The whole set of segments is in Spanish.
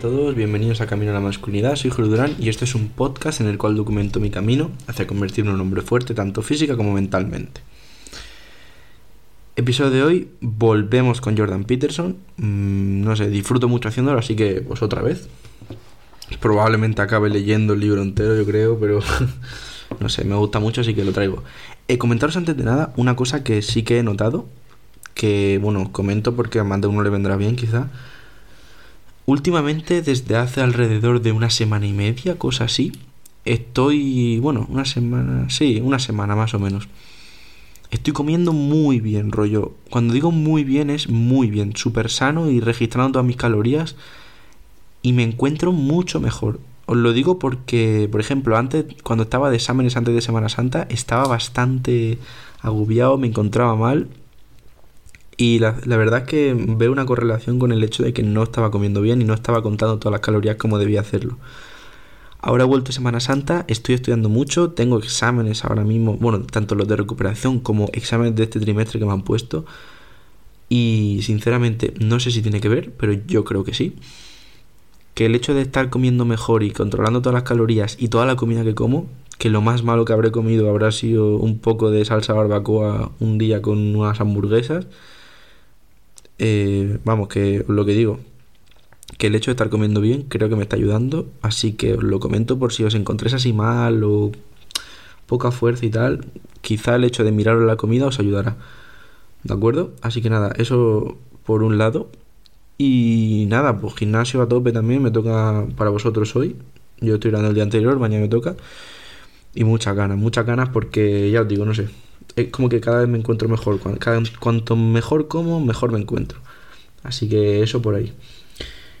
todos, bienvenidos a Camino a la Masculinidad, soy Julio Durán y este es un podcast en el cual documento mi camino hacia convertirme en un hombre fuerte tanto física como mentalmente. Episodio de hoy, volvemos con Jordan Peterson, mm, no sé, disfruto mucho haciéndolo, así que pues otra vez. Probablemente acabe leyendo el libro entero, yo creo, pero no sé, me gusta mucho, así que lo traigo. Eh, comentaros antes de nada una cosa que sí que he notado, que bueno, comento porque a más de uno le vendrá bien quizá Últimamente, desde hace alrededor de una semana y media, cosa así, estoy, bueno, una semana, sí, una semana más o menos. Estoy comiendo muy bien, rollo. Cuando digo muy bien es muy bien, súper sano y registrando todas mis calorías y me encuentro mucho mejor. Os lo digo porque, por ejemplo, antes, cuando estaba de exámenes antes de Semana Santa, estaba bastante agobiado, me encontraba mal y la, verdad es que veo una correlación con el hecho de que no estaba comiendo bien y no estaba contando todas las calorías como debía hacerlo. Ahora he vuelto Semana Santa, estoy estudiando mucho, tengo exámenes ahora mismo, bueno, tanto los de recuperación como exámenes de este trimestre que me han puesto. Y sinceramente no sé si tiene que ver, pero yo creo que sí. Que el hecho de estar comiendo mejor y controlando todas las calorías y toda la comida que como, que lo más malo que habré comido habrá sido un poco de salsa barbacoa un día con unas hamburguesas eh, vamos, que lo que digo, que el hecho de estar comiendo bien creo que me está ayudando, así que os lo comento por si os encontréis así mal o poca fuerza y tal, quizá el hecho de mirar la comida os ayudará. ¿De acuerdo? Así que nada, eso por un lado. Y nada, pues gimnasio a tope también, me toca para vosotros hoy. Yo estoy grabando el día anterior, mañana me toca. Y muchas ganas, muchas ganas porque ya os digo, no sé, es como que cada vez me encuentro mejor. cuanto mejor como, mejor me encuentro. Así que eso por ahí.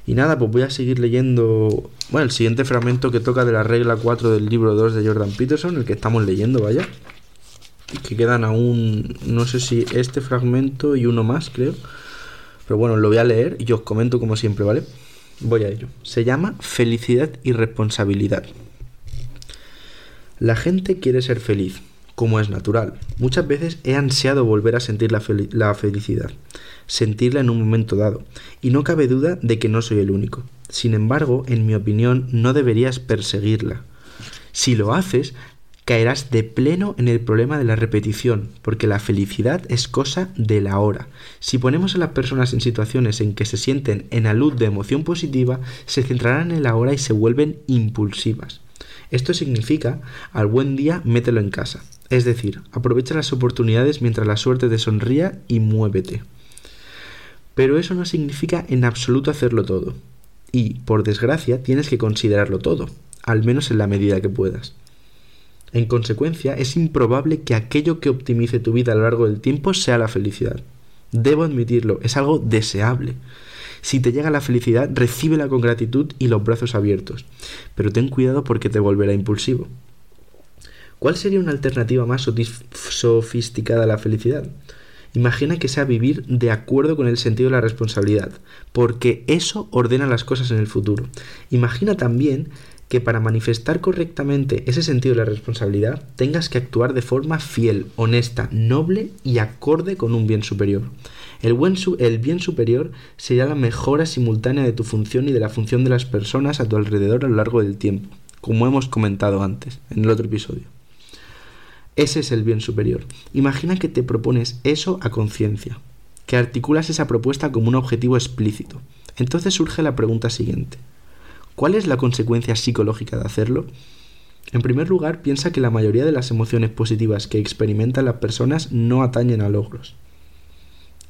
Y nada, pues voy a seguir leyendo, bueno, el siguiente fragmento que toca de la regla 4 del libro 2 de Jordan Peterson, el que estamos leyendo, vaya. Que quedan aún, no sé si este fragmento y uno más, creo. Pero bueno, lo voy a leer y os comento como siempre, ¿vale? Voy a ello. Se llama Felicidad y Responsabilidad. La gente quiere ser feliz, como es natural. Muchas veces he ansiado volver a sentir la, felicidad, sentirla en un momento dado, y no cabe duda de que no soy el único. Sin embargo, en mi opinión, no deberías perseguirla. Si lo haces, caerás de pleno en el problema de la repetición, porque la felicidad es cosa de la hora. Si ponemos a las personas en situaciones en que se sienten en la luz de emoción positiva, se centrarán en la hora y se vuelven impulsivas. Esto significa, al buen día, mételo en casa. Es decir, aprovecha las oportunidades mientras la suerte te sonría y muévete. Pero eso no significa en absoluto hacerlo todo. Y, por desgracia, tienes que considerarlo todo, al menos en la medida que puedas. En consecuencia, es improbable que aquello que optimice tu vida a lo largo del tiempo sea la felicidad. Debo admitirlo, es algo deseable. Si te llega la felicidad, recíbela con gratitud y los brazos abiertos, pero ten cuidado porque te volverá impulsivo. ¿Cuál sería una alternativa más sofisticada a la felicidad? Imagina que sea vivir de acuerdo con el sentido de la responsabilidad, porque eso ordena las cosas en el futuro. Imagina también que para manifestar correctamente ese sentido de la responsabilidad tengas que actuar de forma fiel, honesta, noble y acorde con un bien superior. El, buen el bien superior sería la mejora simultánea de tu función y de la función de las personas a tu alrededor a lo largo del tiempo, como hemos comentado antes en el otro episodio. Ese es el bien superior. Imagina que te propones eso a conciencia, que articulas esa propuesta como un objetivo explícito. Entonces surge la pregunta siguiente. ¿Cuál es la consecuencia psicológica de hacerlo? En primer lugar, piensa que la mayoría de las emociones positivas que experimentan las personas no atañen a logros.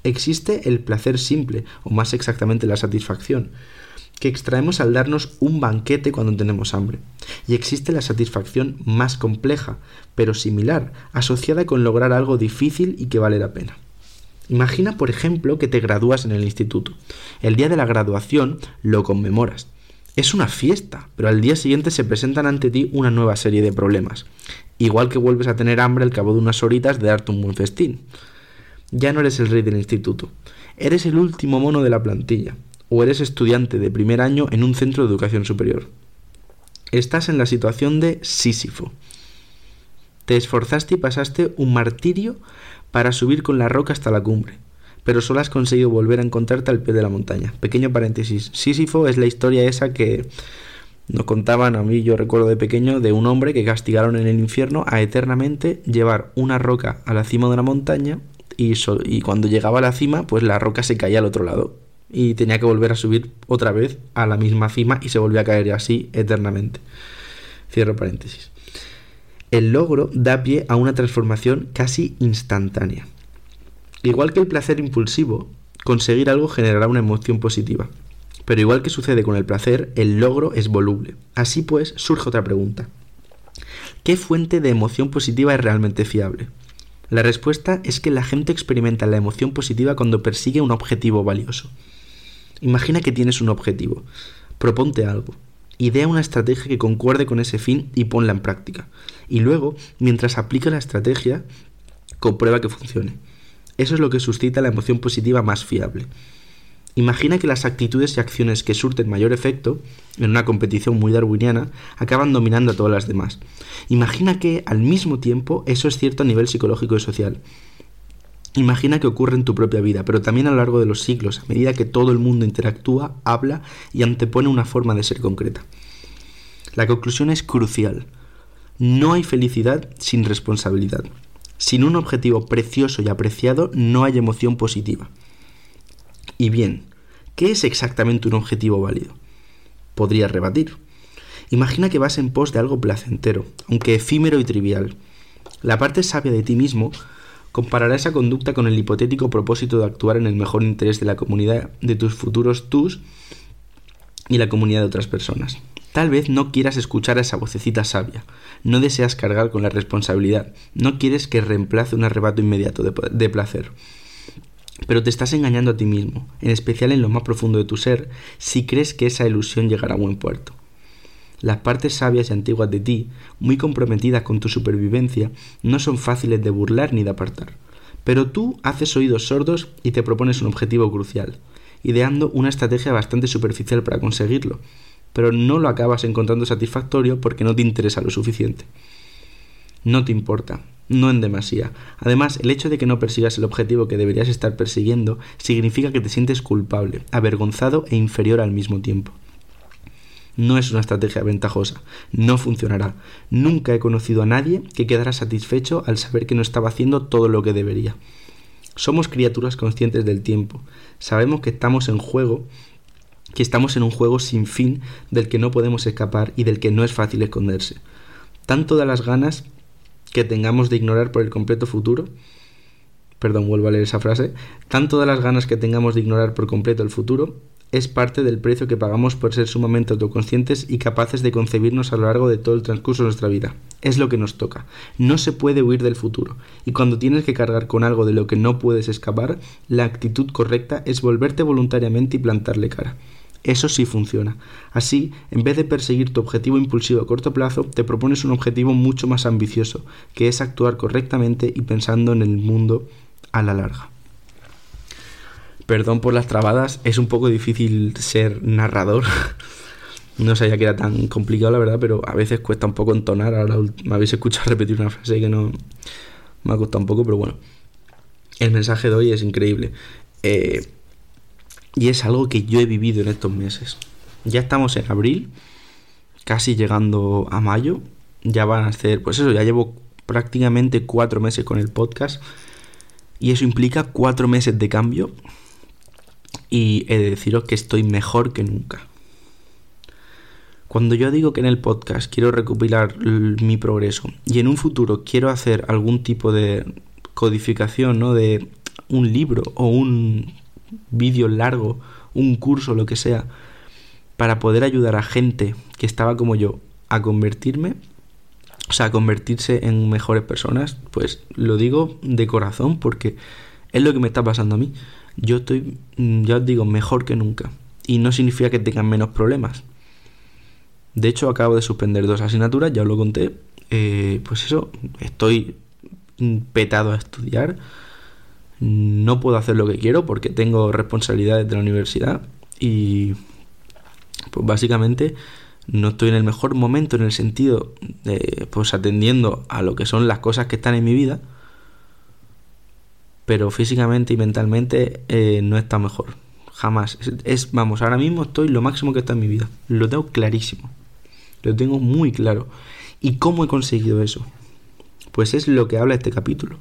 Existe el placer simple, o más exactamente la satisfacción, que extraemos al darnos un banquete cuando tenemos hambre. Y existe la satisfacción más compleja, pero similar, asociada con lograr algo difícil y que vale la pena. Imagina, por ejemplo, que te gradúas en el instituto. El día de la graduación lo conmemoras. Es una fiesta, pero al día siguiente se presentan ante ti una nueva serie de problemas. Igual que vuelves a tener hambre al cabo de unas horitas de darte un buen festín. Ya no eres el rey del instituto, eres el último mono de la plantilla o eres estudiante de primer año en un centro de educación superior. Estás en la situación de Sísifo. Te esforzaste y pasaste un martirio para subir con la roca hasta la cumbre, pero solo has conseguido volver a encontrarte al pie de la montaña. Pequeño paréntesis. Sísifo es la historia esa que nos contaban a mí, yo recuerdo de pequeño, de un hombre que castigaron en el infierno a eternamente llevar una roca a la cima de una montaña y, y cuando llegaba a la cima, pues la roca se caía al otro lado y tenía que volver a subir otra vez a la misma cima y se volvía a caer así eternamente. Cierro paréntesis. El logro da pie a una transformación casi instantánea. Igual que el placer impulsivo, conseguir algo generará una emoción positiva. Pero igual que sucede con el placer, el logro es voluble. Así pues, surge otra pregunta. ¿Qué fuente de emoción positiva es realmente fiable? La respuesta es que la gente experimenta la emoción positiva cuando persigue un objetivo valioso. Imagina que tienes un objetivo. Proponte algo. Idea una estrategia que concuerde con ese fin y ponla en práctica. Y luego, mientras aplica la estrategia, comprueba que funcione. Eso es lo que suscita la emoción positiva más fiable. Imagina que las actitudes y acciones que surten mayor efecto, en una competición muy darwiniana, acaban dominando a todas las demás. Imagina que, al mismo tiempo, eso es cierto a nivel psicológico y social. Imagina que ocurre en tu propia vida, pero también a lo largo de los siglos, a medida que todo el mundo interactúa, habla y antepone una forma de ser concreta. La conclusión es crucial. No hay felicidad sin responsabilidad. Sin un objetivo precioso y apreciado no hay emoción positiva. Y bien, ¿qué es exactamente un objetivo válido? Podrías rebatir. Imagina que vas en pos de algo placentero, aunque efímero y trivial. La parte sabia de ti mismo comparará esa conducta con el hipotético propósito de actuar en el mejor interés de la comunidad de tus futuros tus y la comunidad de otras personas. Tal vez no quieras escuchar a esa vocecita sabia, no deseas cargar con la responsabilidad, no quieres que reemplace un arrebato inmediato de, de placer. Pero te estás engañando a ti mismo, en especial en lo más profundo de tu ser, si crees que esa ilusión llegará a buen puerto. Las partes sabias y antiguas de ti, muy comprometidas con tu supervivencia, no son fáciles de burlar ni de apartar. Pero tú haces oídos sordos y te propones un objetivo crucial, ideando una estrategia bastante superficial para conseguirlo, pero no lo acabas encontrando satisfactorio porque no te interesa lo suficiente. No te importa, no en demasía. Además, el hecho de que no persigas el objetivo que deberías estar persiguiendo significa que te sientes culpable, avergonzado e inferior al mismo tiempo. No es una estrategia ventajosa, no funcionará. Nunca he conocido a nadie que quedara satisfecho al saber que no estaba haciendo todo lo que debería. Somos criaturas conscientes del tiempo. Sabemos que estamos en juego, que estamos en un juego sin fin del que no podemos escapar y del que no es fácil esconderse. Tanto da las ganas que tengamos de ignorar por el completo futuro, perdón, vuelvo a leer esa frase, tanto da las ganas que tengamos de ignorar por completo el futuro, es parte del precio que pagamos por ser sumamente autoconscientes y capaces de concebirnos a lo largo de todo el transcurso de nuestra vida. Es lo que nos toca. No se puede huir del futuro. Y cuando tienes que cargar con algo de lo que no puedes escapar, la actitud correcta es volverte voluntariamente y plantarle cara. Eso sí funciona. Así, en vez de perseguir tu objetivo impulsivo a corto plazo, te propones un objetivo mucho más ambicioso, que es actuar correctamente y pensando en el mundo a la larga. Perdón por las trabadas, es un poco difícil ser narrador. no sabía que era tan complicado, la verdad, pero a veces cuesta un poco entonar. Ahora me habéis escuchado repetir una frase que no me ha costado un poco, pero bueno. El mensaje de hoy es increíble. Eh, y es algo que yo he vivido en estos meses. Ya estamos en abril, casi llegando a mayo. Ya van a ser, pues eso, ya llevo prácticamente cuatro meses con el podcast. Y eso implica cuatro meses de cambio y he de deciros que estoy mejor que nunca. Cuando yo digo que en el podcast quiero recopilar mi progreso y en un futuro quiero hacer algún tipo de codificación, ¿no? De un libro o un vídeo largo, un curso, lo que sea, para poder ayudar a gente que estaba como yo a convertirme, o sea, a convertirse en mejores personas, pues lo digo de corazón porque es lo que me está pasando a mí yo estoy, mm, ya os digo, mejor que nunca. Y no significa que tengan menos problemas. De hecho, acabo de suspender dos asignaturas, ya os lo conté. Eh, pues eso, estoy petado a estudiar. No puedo hacer lo que quiero porque tengo responsabilidades de la universidad. Y pues básicamente no estoy en el mejor momento en el sentido de pues atendiendo a lo que son las cosas que están en mi vida pero físicamente y mentalmente eh, no está mejor. Jamás. Es, vamos, ahora mismo estoy lo máximo que está en mi vida. Lo tengo clarísimo. Lo tengo muy claro. ¿Y cómo he conseguido eso? Pues es lo que habla este capítulo.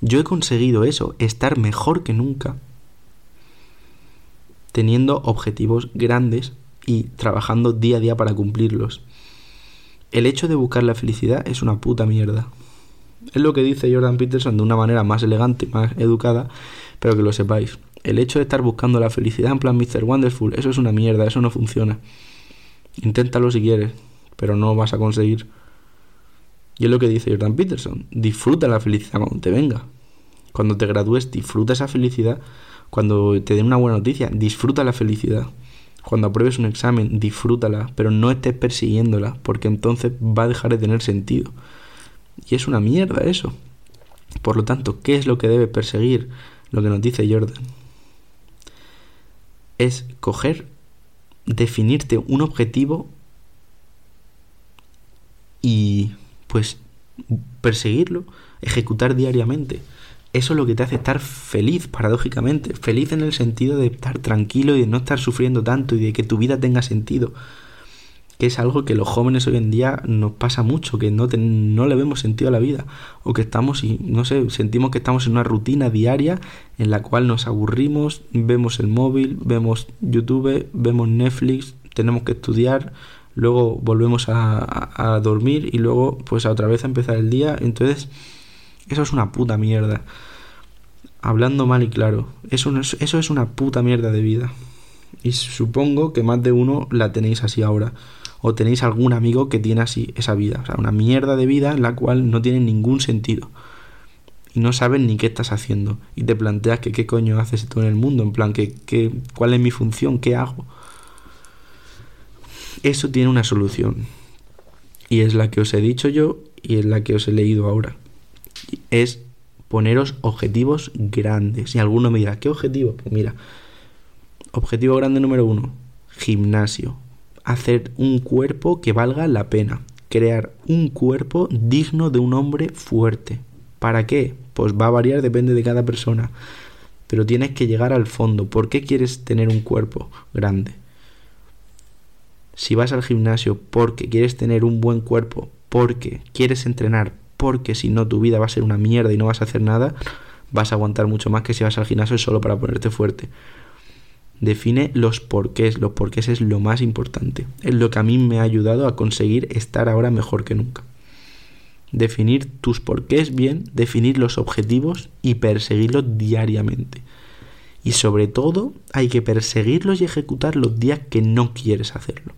Yo he conseguido eso, estar mejor que nunca, teniendo objetivos grandes y trabajando día a día para cumplirlos. El hecho de buscar la felicidad es una puta mierda. Es lo que dice Jordan Peterson de una manera más elegante, más educada, pero que lo sepáis. El hecho de estar buscando la felicidad en plan Mr. Wonderful, eso es una mierda, eso no funciona. Inténtalo si quieres, pero no vas a conseguir. Y es lo que dice Jordan Peterson. Disfruta la felicidad cuando te venga. Cuando te gradúes, disfruta esa felicidad. Cuando te den una buena noticia, disfruta la felicidad. Cuando apruebes un examen, disfrútala, pero no estés persiguiéndola, porque entonces va a dejar de tener sentido. Y es una mierda eso. Por lo tanto, ¿qué es lo que debe perseguir? Lo que nos dice Jordan. Es coger, definirte un objetivo y pues perseguirlo, ejecutar diariamente. Eso es lo que te hace estar feliz, paradójicamente. Feliz en el sentido de estar tranquilo y de no estar sufriendo tanto y de que tu vida tenga sentido. Que es algo que los jóvenes hoy en día nos pasa mucho, que no, no le vemos sentido a la vida. O que estamos, y no sé, sentimos que estamos en una rutina diaria en la cual nos aburrimos, vemos el móvil, vemos YouTube, vemos Netflix, tenemos que estudiar, luego volvemos a, dormir y luego pues a otra vez a empezar el día. Entonces eso es una puta mierda. Hablando mal y claro, eso, es, eso es una puta mierda de vida. Y supongo que más de uno la tenéis así ahora. O tenéis algún amigo que tiene así esa vida. O sea, una mierda de vida en la cual no tiene ningún sentido. Y no sabes ni qué estás haciendo. Y te planteas que qué coño haces tú en el mundo. En plan, que, que, ¿cuál es mi función? ¿Qué hago? Eso tiene una solución. Y es la que os he dicho yo y es la que os he leído ahora es poneros objetivos grandes. Y alguno me dirá, ¿qué objetivo? Pues mira, objetivo grande número uno, gimnasio. Hacer un cuerpo que valga la pena. Crear un cuerpo digno de un hombre fuerte. ¿Para qué? Pues va a variar, depende de cada persona. Pero tienes que llegar al fondo. ¿Por qué quieres tener un cuerpo grande? Si vas al gimnasio porque quieres tener un buen cuerpo, porque quieres entrenar, porque si no tu vida va a ser una mierda y no vas a hacer nada, vas a aguantar mucho más que si vas al gimnasio solo para ponerte fuerte. Define los porqués, los porqués es lo más importante, es lo que a mí me ha ayudado a conseguir estar ahora mejor que nunca. Definir tus porqués bien, definir los objetivos y perseguirlos diariamente. Y sobre todo hay que perseguirlos y ejecutar los días que no quieres hacerlo.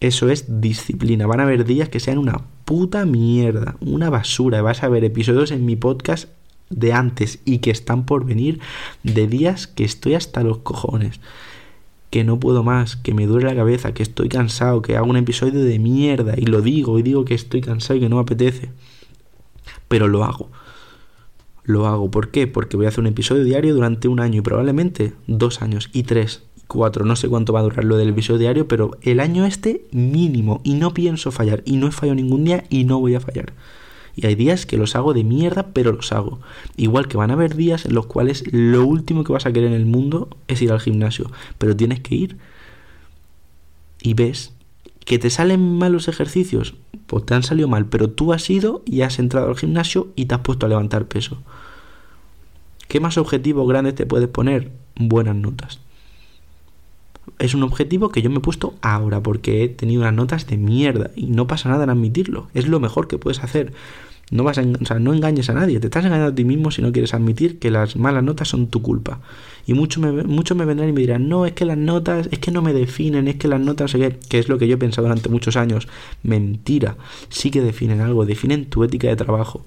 Eso es disciplina. Van a haber días que sean una puta mierda, una basura. Vas a ver episodios en mi podcast de antes y que están por venir de días que estoy hasta los cojones. Que no puedo más, que me duele la cabeza, que estoy cansado, que hago un episodio de mierda y lo digo y digo que estoy cansado y que no me apetece. Pero lo hago. Lo hago. ¿Por qué? Porque voy a hacer un episodio diario durante un año y probablemente dos años y tres cuatro, no sé cuánto va a durar lo del episodio diario, pero el año este mínimo y no pienso fallar y no he fallado ningún día y no voy a fallar. Y hay días que los hago de mierda, pero los hago. Igual que van a haber días en los cuales lo último que vas a querer en el mundo es ir al gimnasio, pero tienes que ir y ves que te salen mal los ejercicios, pues te han salido mal, pero tú has ido y has entrado al gimnasio y te has puesto a levantar peso. ¿Qué más objetivos grandes te puedes poner? Buenas notas es un objetivo que yo me he puesto ahora porque he tenido unas notas de mierda y no pasa nada en admitirlo. Es lo mejor que puedes hacer. No vas a, o sea, no engañes a nadie, te estás engañando a ti mismo si no quieres admitir que las malas notas son tu culpa. Y muchos me, mucho me vendrán y me dirán, no, es que las notas, es que no me definen, es que las notas, que es lo que yo he pensado durante muchos años. Mentira, sí que definen algo, definen tu ética de trabajo.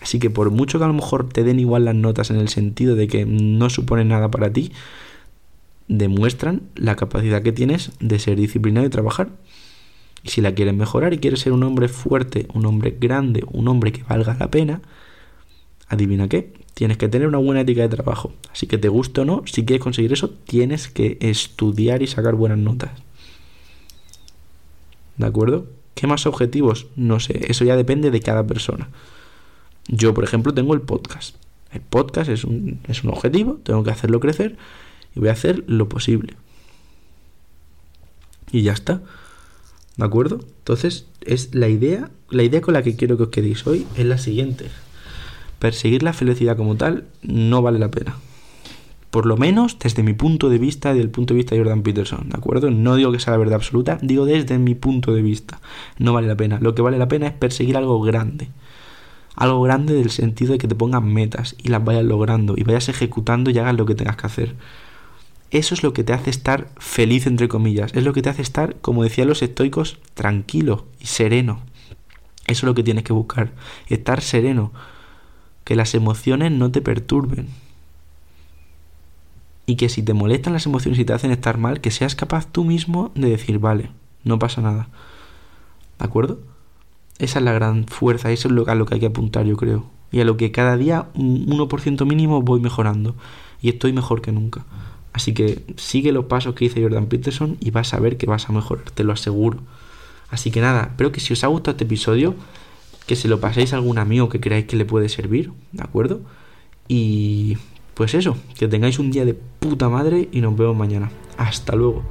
Así que por mucho que a lo mejor te den igual las notas en el sentido de que no suponen nada para ti, demuestran la capacidad que tienes de ser disciplinado y trabajar. Y si la quieres mejorar y quieres ser un hombre fuerte, un hombre grande, un hombre que valga la pena, adivina qué, tienes que tener una buena ética de trabajo. Así que te guste o no, si quieres conseguir eso, tienes que estudiar y sacar buenas notas. ¿De acuerdo? ¿Qué más objetivos? No sé, eso ya depende de cada persona. Yo, por ejemplo, tengo el podcast. El podcast es un, es un objetivo, tengo que hacerlo crecer y voy a hacer lo posible. Y ya está. ¿De acuerdo? Entonces, es la idea, la idea con la que quiero que os quedéis hoy es la siguiente. Perseguir la felicidad como tal no vale la pena. Por lo menos desde mi punto de vista y del punto de vista de Jordan Peterson, ¿de acuerdo? No digo que sea la verdad absoluta, digo desde mi punto de vista. No vale la pena. Lo que vale la pena es perseguir algo grande. Algo grande del sentido de que te pongan metas y las vayas logrando y vayas ejecutando y hagas lo que tengas que hacer. Eso es lo que te hace estar feliz, entre comillas. Es lo que te hace estar, como decían los estoicos, tranquilo y sereno. Eso es lo que tienes que buscar. Estar sereno. Que las emociones no te perturben. Y que si te molestan las emociones y te hacen estar mal, que seas capaz tú mismo de decir, vale, no pasa nada. ¿De acuerdo? Esa es la gran fuerza, eso es lo, a lo que hay que apuntar, yo creo. Y a lo que cada día, un 1% mínimo, voy mejorando. Y estoy mejor que nunca. Así que sigue los pasos que dice Jordan Peterson y vas a ver que vas a mejorar, te lo aseguro. Así que nada, espero que si os ha gustado este episodio, que se lo paséis a algún amigo que creáis que le puede servir, ¿de acuerdo? Y pues eso, que tengáis un día de puta madre y nos vemos mañana. Hasta luego.